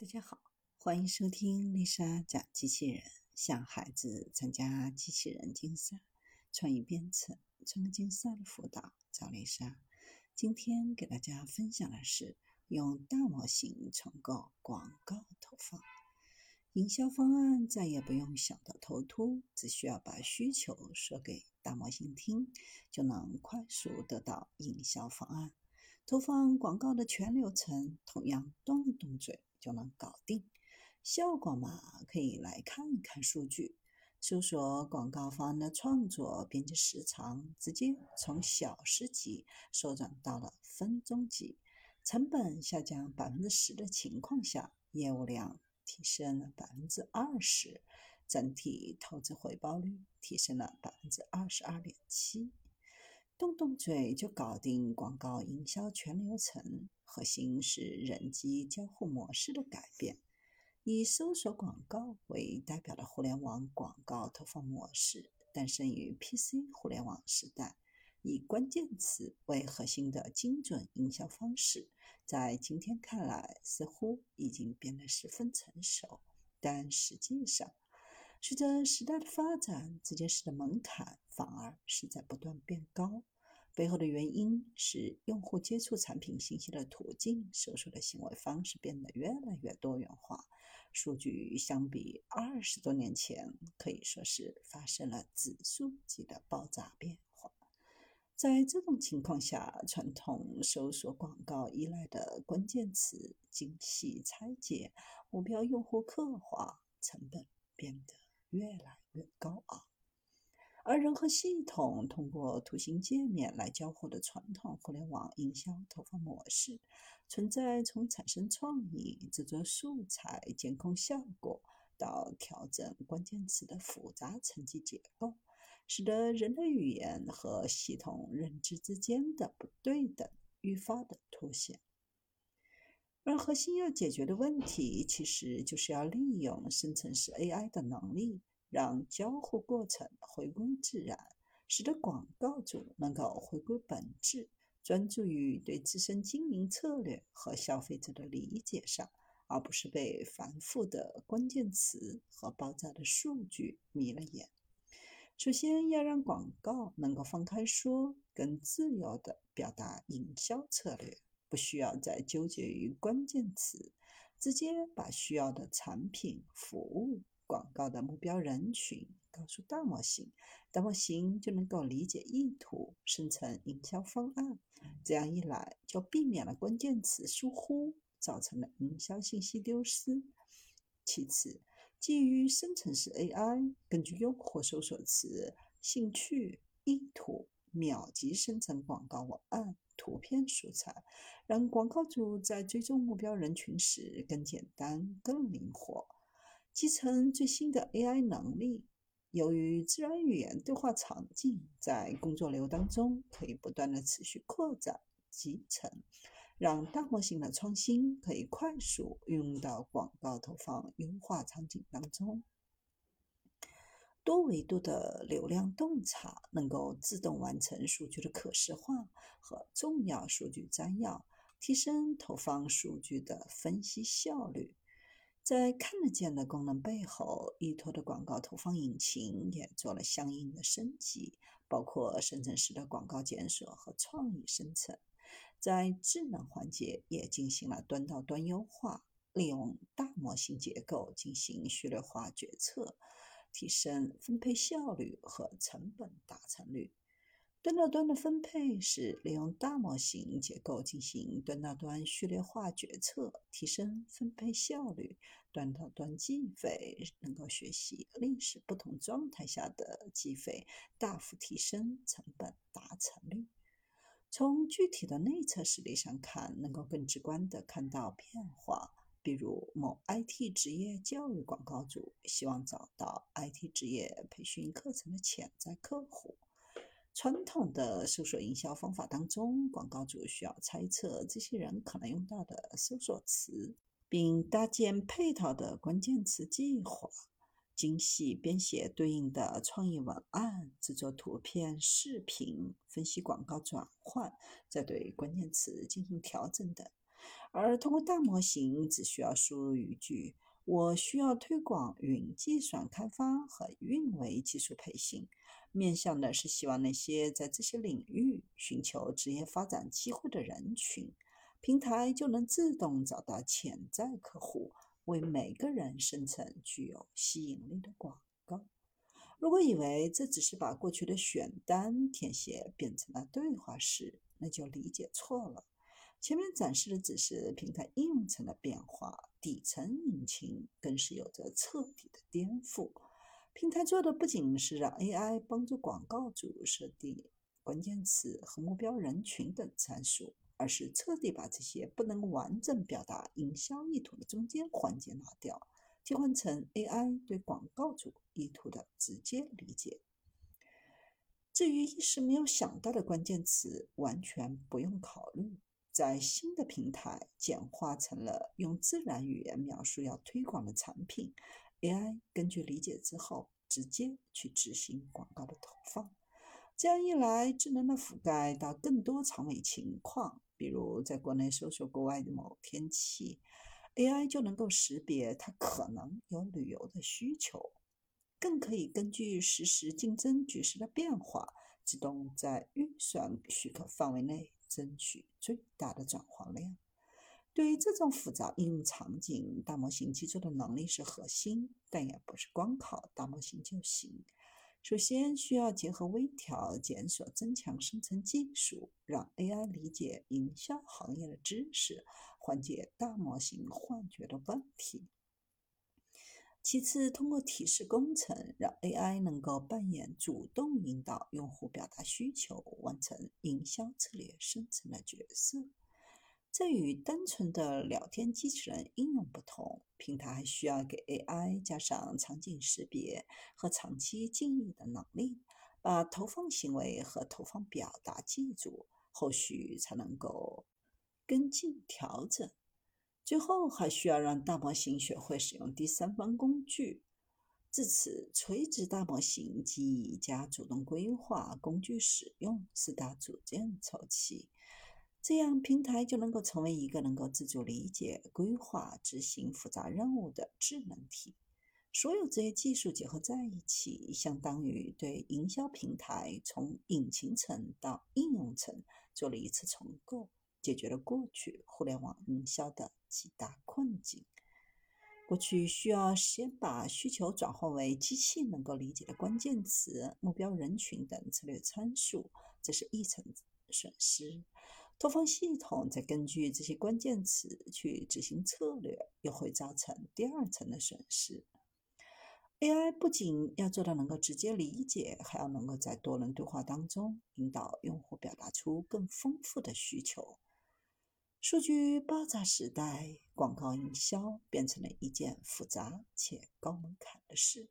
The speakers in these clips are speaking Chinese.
大家好，欢迎收听丽莎讲机器人，向孩子参加机器人竞赛、创意编程、创客竞赛的辅导，找丽莎。今天给大家分享的是用大模型重构广告投放，营销方案再也不用想到头秃，只需要把需求说给大模型听，就能快速得到营销方案。投放广告的全流程，同样动动嘴。就能搞定，效果嘛，可以来看一看数据。搜索广告方的创作编辑时长直接从小时级缩短到了分钟级，成本下降百分之十的情况下，业务量提升了百分之二十，整体投资回报率提升了百分之二十二点七。动动嘴就搞定广告营销全流程，核心是人机交互模式的改变。以搜索广告为代表的互联网广告投放模式，诞生于 PC 互联网时代。以关键词为核心的精准营销方式，在今天看来似乎已经变得十分成熟，但实际上，随着时代的发展，这件事的门槛反而是在不断变高。背后的原因是，用户接触产品信息的途径、搜索的行为方式变得越来越多元化。数据相比二十多年前，可以说是发生了指数级的爆炸变化。在这种情况下，传统搜索广告依赖的关键词精细拆解、目标用户刻画，成本变得。越来越高昂，而人和系统通过图形界面来交互的传统互联网营销投放模式，存在从产生创意、制作素材、监控效果到调整关键词的复杂层级结构，使得人的语言和系统认知之间的不对等愈发的凸显。而核心要解决的问题，其实就是要利用生成式 AI 的能力，让交互过程回归自然，使得广告主能够回归本质，专注于对自身经营策略和消费者的理解上，而不是被繁复的关键词和爆炸的数据迷了眼。首先要让广告能够放开说，更自由地表达营销策略。不需要再纠结于关键词，直接把需要的产品、服务、广告的目标人群告诉大模型，大模型就能够理解意图，生成营销方案。这样一来，就避免了关键词疏忽造成的营销信息丢失。其次，基于生成式 AI，根据用户搜索词、兴趣、意图，秒级生成广告文案。图片素材，让广告主在追踪目标人群时更简单、更灵活。集成最新的 AI 能力，由于自然语言对话场景在工作流当中可以不断的持续扩展集成，让大模型的创新可以快速运用到广告投放优化场景当中。多维度的流量洞察能够自动完成数据的可视化和重要数据摘要，提升投放数据的分析效率。在看得见的功能背后，依托的广告投放引擎也做了相应的升级，包括生成式的广告检索和创意生成。在智能环节也进行了端到端优化，利用大模型结构进行序列化决策。提升分配效率和成本达成率。端到端的分配是利用大模型结构进行端到端序列化决策，提升分配效率。端到端计费能够学习历史不同状态下的计费，大幅提升成本达成率。从具体的内测实例上看，能够更直观地看到变化。比如，某 IT 职业教育广告主希望找到 IT 职业培训课程的潜在客户。传统的搜索营销方法当中，广告主需要猜测这些人可能用到的搜索词，并搭建配套的关键词计划，精细编写对应的创意文案，制作图片、视频，分析广告转换，再对关键词进行调整等。而通过大模型，只需要输入语句：“我需要推广云计算开发和运维技术培训，面向的是希望那些在这些领域寻求职业发展机会的人群。”平台就能自动找到潜在客户，为每个人生成具有吸引力的广告。如果以为这只是把过去的选单填写变成了对话式，那就理解错了。前面展示的只是平台应用层的变化，底层引擎更是有着彻底的颠覆。平台做的不仅是让 AI 帮助广告主设定关键词和目标人群等参数，而是彻底把这些不能完整表达营销意图的中间环节拿掉。替换成 AI 对广告主意图的直接理解。至于一时没有想到的关键词，完全不用考虑，在新的平台简化成了用自然语言描述要推广的产品，AI 根据理解之后，直接去执行广告的投放。这样一来，智能的覆盖到更多场景情况，比如在国内搜索国外的某天气。AI 就能够识别它可能有旅游的需求，更可以根据实时竞争局势的变化，自动在预算许可范围内争取最大的转化量。对于这种复杂应用场景，大模型基础的能力是核心，但也不是光靠大模型就行。首先，需要结合微调、检索、增强生成技术，让 AI 理解营销行业的知识，缓解大模型幻觉的问题。其次，通过提示工程，让 AI 能够扮演主动引导用户表达需求、完成营销策略生成的角色。这与单纯的聊天机器人应用不同，平台还需要给 AI 加上场景识别和长期记忆的能力，把投放行为和投放表达记住，后续才能够跟进调整。最后还需要让大模型学会使用第三方工具。至此，垂直大模型记忆加主动规划工具使用四大组件凑齐。这样，平台就能够成为一个能够自主理解、规划、执行复杂任务的智能体。所有这些技术结合在一起，相当于对营销平台从引擎层到应用层做了一次重构，解决了过去互联网营销的几大困境。过去需要先把需求转换为机器能够理解的关键词、目标人群等策略参数，这是一层损失。投放系统再根据这些关键词去执行策略，又会造成第二层的损失。AI 不仅要做到能够直接理解，还要能够在多轮对话当中引导用户表达出更丰富的需求。数据爆炸时代，广告营销变成了一件复杂且高门槛的事，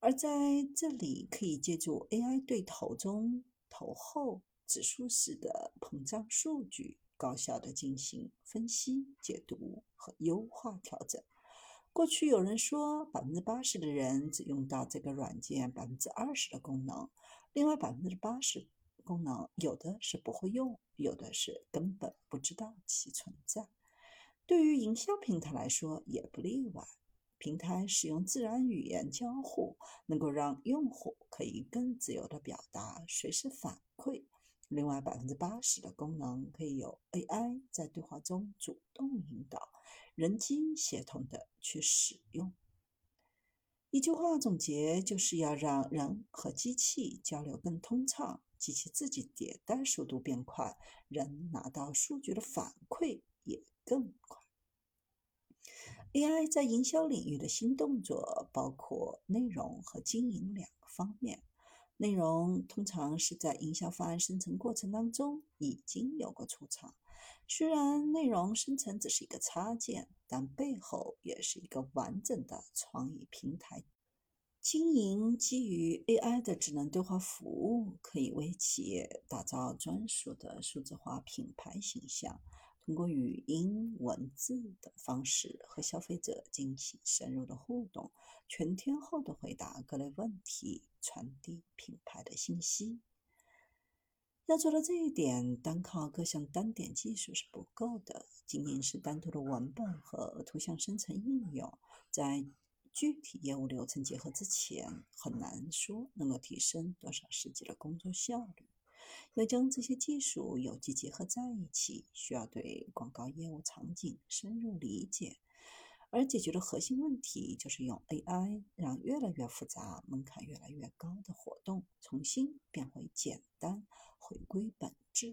而在这里可以借助 AI 对投中、投后。指数式的膨胀数据，高效的进行分析、解读和优化调整。过去有人说，百分之八十的人只用到这个软件百分之二十的功能，另外百分之八十功能有的是不会用，有的是根本不知道其存在。对于营销平台来说也不例外。平台使用自然语言交互，能够让用户可以更自由的表达，随时反馈。另外，百分之八十的功能可以由 AI 在对话中主动引导，人机协同的去使用。一句话总结，就是要让人和机器交流更通畅，机器自己迭代速度变快，人拿到数据的反馈也更快。AI 在营销领域的新动作包括内容和经营两个方面。内容通常是在营销方案生成过程当中已经有过出场。虽然内容生成只是一个插件，但背后也是一个完整的创意平台。经营基于 AI 的智能对话服务，可以为企业打造专属的数字化品牌形象。通过语音、文字等方式和消费者进行深入的互动，全天候的回答各类问题，传递品牌的信息。要做到这一点，单靠各项单点技术是不够的。仅仅是单独的文本和图像生成应用，在具体业务流程结合之前，很难说能够提升多少实际的工作效率。要将这些技术有机结合在一起，需要对广告业务场景深入理解。而解决的核心问题就是用 AI 让越来越复杂、门槛越来越高的活动重新变回简单，回归本质。